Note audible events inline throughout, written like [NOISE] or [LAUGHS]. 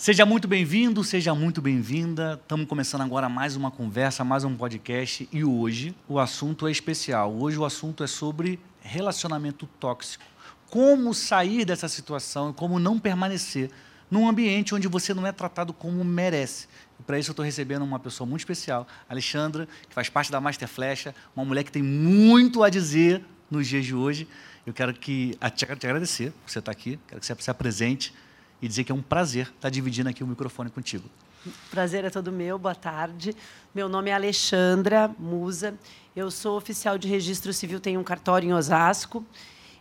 Seja muito bem-vindo, seja muito bem-vinda. Estamos começando agora mais uma conversa, mais um podcast e hoje o assunto é especial. Hoje o assunto é sobre relacionamento tóxico. Como sair dessa situação e como não permanecer num ambiente onde você não é tratado como merece. E para isso eu estou recebendo uma pessoa muito especial, Alexandra, que faz parte da Master Flecha, uma mulher que tem muito a dizer nos dias de hoje. Eu quero que te agradecer por você estar aqui, quero que você se apresente e dizer que é um prazer estar dividindo aqui o microfone contigo. Prazer é todo meu, boa tarde. Meu nome é Alexandra Musa, eu sou oficial de registro civil, tenho um cartório em Osasco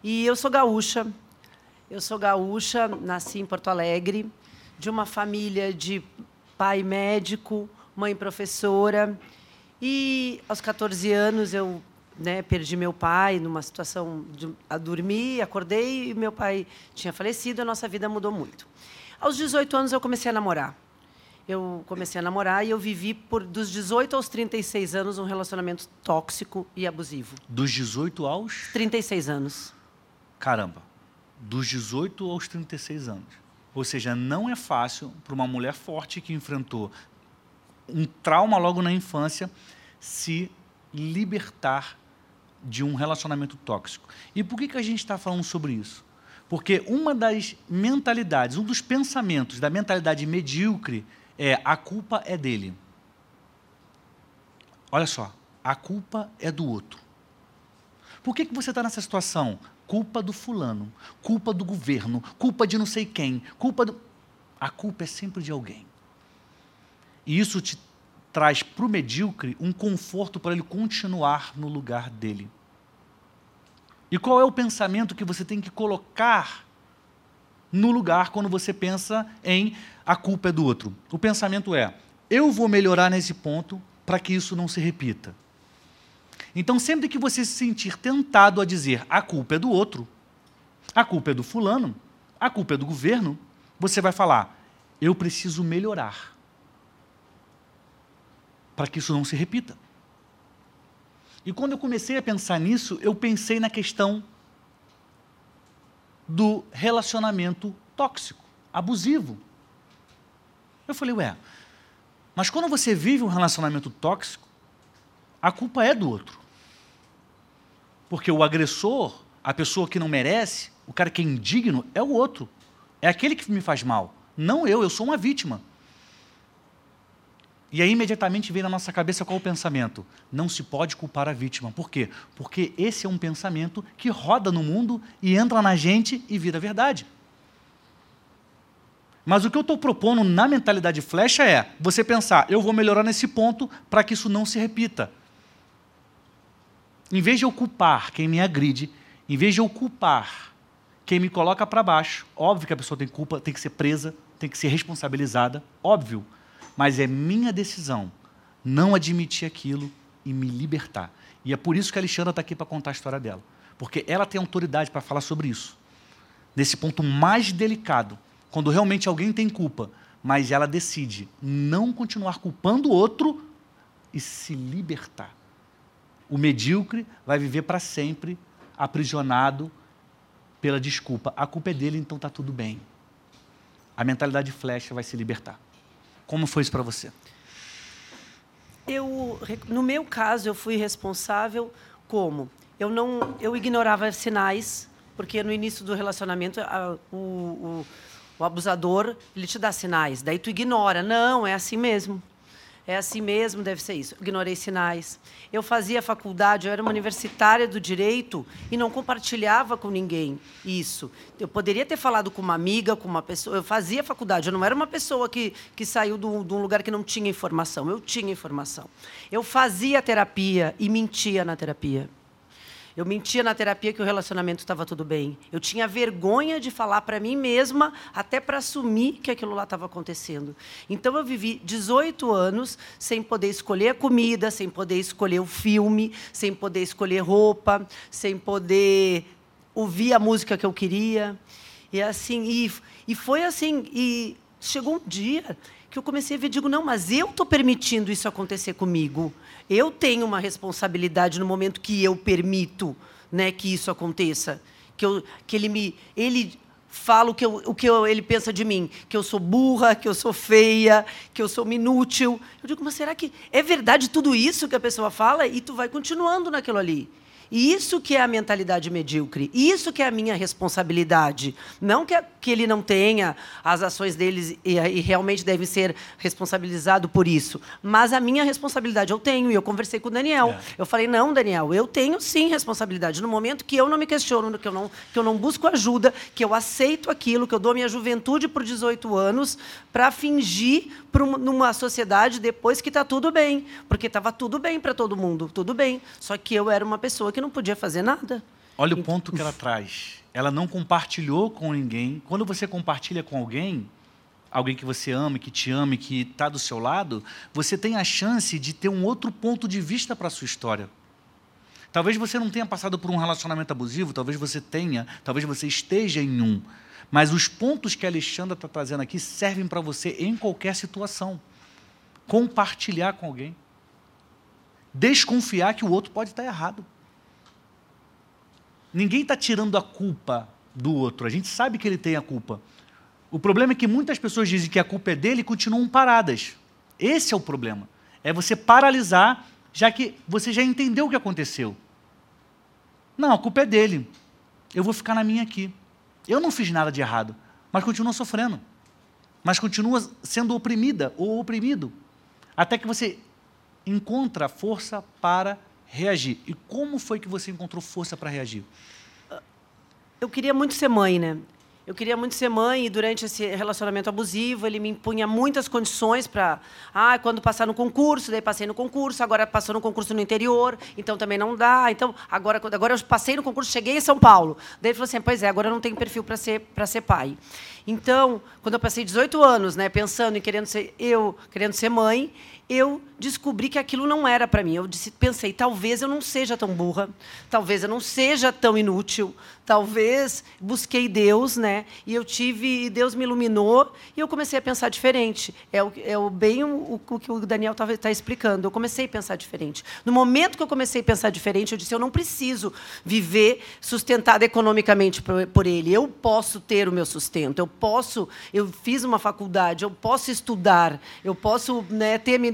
e eu sou gaúcha. Eu sou gaúcha, nasci em Porto Alegre, de uma família de pai médico, mãe professora. E aos 14 anos eu né, perdi meu pai numa situação de, a dormir, acordei e meu pai tinha falecido, a nossa vida mudou muito. Aos 18 anos eu comecei a namorar. Eu comecei a namorar e eu vivi por dos 18 aos 36 anos um relacionamento tóxico e abusivo. Dos 18 aos 36 anos. Caramba. Dos 18 aos 36 anos. Ou seja, não é fácil para uma mulher forte que enfrentou um trauma logo na infância se libertar de um relacionamento tóxico. E por que, que a gente está falando sobre isso? Porque uma das mentalidades, um dos pensamentos da mentalidade medíocre é a culpa é dele. Olha só, a culpa é do outro. Por que, que você está nessa situação? Culpa do fulano, culpa do governo, culpa de não sei quem, culpa do. A culpa é sempre de alguém. E isso te traz para o medíocre um conforto para ele continuar no lugar dele. E qual é o pensamento que você tem que colocar no lugar quando você pensa em a culpa é do outro? O pensamento é: eu vou melhorar nesse ponto para que isso não se repita. Então, sempre que você se sentir tentado a dizer a culpa é do outro, a culpa é do fulano, a culpa é do governo, você vai falar: eu preciso melhorar para que isso não se repita. E quando eu comecei a pensar nisso, eu pensei na questão do relacionamento tóxico, abusivo. Eu falei, ué, mas quando você vive um relacionamento tóxico, a culpa é do outro. Porque o agressor, a pessoa que não merece, o cara que é indigno, é o outro. É aquele que me faz mal. Não eu, eu sou uma vítima. E aí imediatamente vem na nossa cabeça qual o pensamento? Não se pode culpar a vítima. Por quê? Porque esse é um pensamento que roda no mundo e entra na gente e vira verdade. Mas o que eu estou propondo na mentalidade flecha é você pensar, eu vou melhorar nesse ponto para que isso não se repita. Em vez de eu culpar quem me agride, em vez de eu culpar quem me coloca para baixo, óbvio que a pessoa tem culpa, tem que ser presa, tem que ser responsabilizada, óbvio mas é minha decisão não admitir aquilo e me libertar. E é por isso que a Alexandra está aqui para contar a história dela. Porque ela tem autoridade para falar sobre isso. Nesse ponto mais delicado, quando realmente alguém tem culpa, mas ela decide não continuar culpando o outro e se libertar. O medíocre vai viver para sempre aprisionado pela desculpa. A culpa é dele, então está tudo bem. A mentalidade flecha vai se libertar. Como foi isso para você? Eu, no meu caso, eu fui responsável como? Eu não, eu ignorava sinais, porque no início do relacionamento a, o, o, o abusador ele te dá sinais, daí tu ignora, não, é assim mesmo é assim mesmo, deve ser isso. Ignorei sinais. Eu fazia faculdade, eu era uma universitária do direito e não compartilhava com ninguém isso. Eu poderia ter falado com uma amiga, com uma pessoa. Eu fazia faculdade, eu não era uma pessoa que, que saiu de um lugar que não tinha informação. Eu tinha informação. Eu fazia terapia e mentia na terapia. Eu mentia na terapia que o relacionamento estava tudo bem. Eu tinha vergonha de falar para mim mesma, até para assumir que aquilo lá estava acontecendo. Então eu vivi 18 anos sem poder escolher a comida, sem poder escolher o filme, sem poder escolher roupa, sem poder ouvir a música que eu queria. E assim, e, e foi assim, e chegou um dia que eu comecei a ver, digo, não, mas eu estou permitindo isso acontecer comigo. Eu tenho uma responsabilidade no momento que eu permito né, que isso aconteça. Que, eu, que ele me. Ele falo que eu, o que eu, ele pensa de mim, que eu sou burra, que eu sou feia, que eu sou inútil. Eu digo, mas será que é verdade tudo isso que a pessoa fala? E tu vai continuando naquilo ali. E isso que é a mentalidade medíocre, isso que é a minha responsabilidade. Não que, que ele não tenha as ações deles e, e realmente deve ser responsabilizado por isso, mas a minha responsabilidade eu tenho, e eu conversei com o Daniel. É. Eu falei, não, Daniel, eu tenho sim responsabilidade. No momento que eu não me questiono, que eu não, que eu não busco ajuda, que eu aceito aquilo, que eu dou minha juventude por 18 anos para fingir para numa sociedade depois que está tudo bem. Porque estava tudo bem para todo mundo, tudo bem. Só que eu era uma pessoa que não podia fazer nada. Olha o ponto que ela [LAUGHS] traz. Ela não compartilhou com ninguém. Quando você compartilha com alguém, alguém que você ama, que te ama, que está do seu lado, você tem a chance de ter um outro ponto de vista para a sua história. Talvez você não tenha passado por um relacionamento abusivo, talvez você tenha, talvez você esteja em um. Mas os pontos que a Alexandra está trazendo aqui servem para você em qualquer situação. Compartilhar com alguém. Desconfiar que o outro pode estar errado. Ninguém está tirando a culpa do outro. A gente sabe que ele tem a culpa. O problema é que muitas pessoas dizem que a culpa é dele e continuam paradas. Esse é o problema. É você paralisar, já que você já entendeu o que aconteceu. Não, a culpa é dele. Eu vou ficar na minha aqui. Eu não fiz nada de errado, mas continua sofrendo. Mas continua sendo oprimida ou oprimido. Até que você encontra força para reagir. E como foi que você encontrou força para reagir? Eu queria muito ser mãe, né? Eu queria muito ser mãe e durante esse relacionamento abusivo ele me impunha muitas condições para, ah, quando passar no concurso, daí passei no concurso, agora passou no concurso no interior, então também não dá. Então agora, agora eu passei no concurso, cheguei em São Paulo. Daí ele falou assim, pois é, agora eu não tenho perfil para ser para ser pai. Então, quando eu passei 18 anos, né, pensando em querendo ser eu, querendo ser mãe, eu descobri que aquilo não era para mim. Eu disse, pensei, talvez eu não seja tão burra, talvez eu não seja tão inútil, talvez busquei Deus, né? E eu tive, Deus me iluminou e eu comecei a pensar diferente. É o, é o bem o, o que o Daniel está tá explicando. Eu comecei a pensar diferente. No momento que eu comecei a pensar diferente, eu disse: eu não preciso viver sustentada economicamente por, por ele. Eu posso ter o meu sustento. Eu posso. Eu fiz uma faculdade. Eu posso estudar. Eu posso né, ter minha,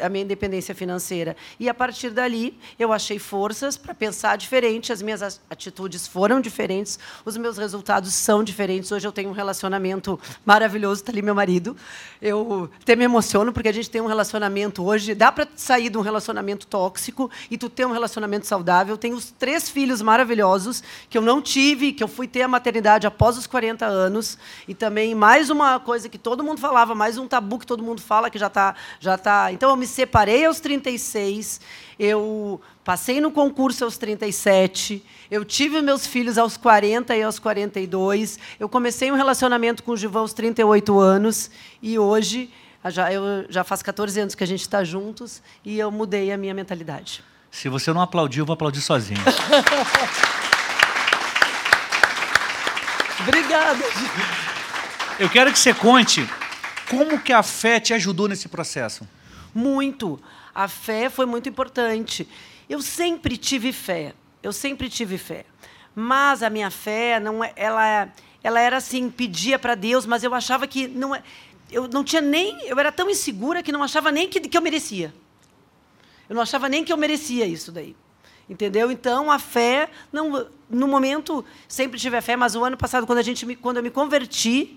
a minha independência financeira. E a partir dali, eu achei forças para pensar diferente. As minhas atitudes foram diferentes, os meus resultados são diferentes. Hoje eu tenho um relacionamento maravilhoso, está ali meu marido. Eu até me emociono porque a gente tem um relacionamento hoje, dá para sair de um relacionamento tóxico e tu ter um relacionamento saudável. Eu tenho os três filhos maravilhosos que eu não tive, que eu fui ter a maternidade após os 40 anos e também mais uma coisa que todo mundo falava, mais um tabu que todo mundo fala que já está já tá. Então eu me separei aos 36 eu passei no concurso aos 37, eu tive meus filhos aos 40 e aos 42, eu comecei um relacionamento com o Givão aos 38 anos e hoje já, eu, já faz 14 anos que a gente está juntos e eu mudei a minha mentalidade. Se você não aplaudiu, eu vou aplaudir sozinho. [LAUGHS] Obrigada. Eu quero que você conte como que a fé te ajudou nesse processo. Muito. A fé foi muito importante. Eu sempre tive fé. Eu sempre tive fé. Mas a minha fé não é, ela ela era assim, pedia para Deus, mas eu achava que não é, eu não tinha nem, eu era tão insegura que não achava nem que, que eu merecia. Eu não achava nem que eu merecia isso daí. Entendeu? Então a fé, não, no momento sempre tive a fé, mas o ano passado quando a gente me, quando eu me converti,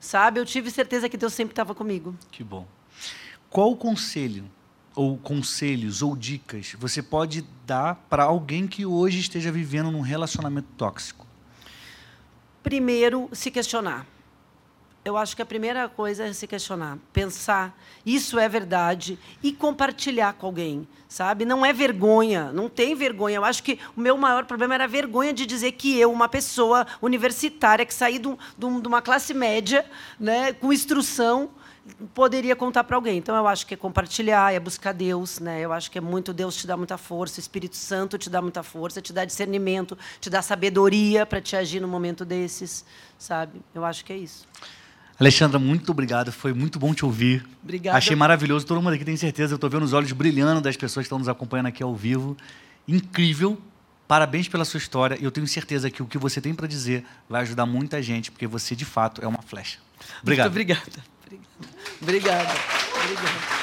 sabe, eu tive certeza que Deus sempre estava comigo. Que bom. Qual o conselho ou conselhos ou dicas você pode dar para alguém que hoje esteja vivendo num relacionamento tóxico? Primeiro, se questionar. Eu acho que a primeira coisa é se questionar, pensar, isso é verdade e compartilhar com alguém, sabe? Não é vergonha, não tem vergonha. Eu acho que o meu maior problema era a vergonha de dizer que eu, uma pessoa universitária que saí de, um, de uma classe média, né, com instrução, poderia contar para alguém. Então eu acho que é compartilhar, é buscar Deus, né? Eu acho que é muito Deus te dá muita força, o Espírito Santo te dá muita força, te dá discernimento, te dá sabedoria para te agir no momento desses, sabe? Eu acho que é isso. Alexandra, muito obrigado. Foi muito bom te ouvir. Obrigada. Achei maravilhoso. Todo mundo aqui tem certeza. Eu estou vendo os olhos brilhando das pessoas que estão nos acompanhando aqui ao vivo. Incrível Parabéns pela sua história. E eu tenho certeza que o que você tem para dizer vai ajudar muita gente, porque você, de fato, é uma flecha. Obrigado. Muito obrigada. Obrigada. Obrigada. obrigada.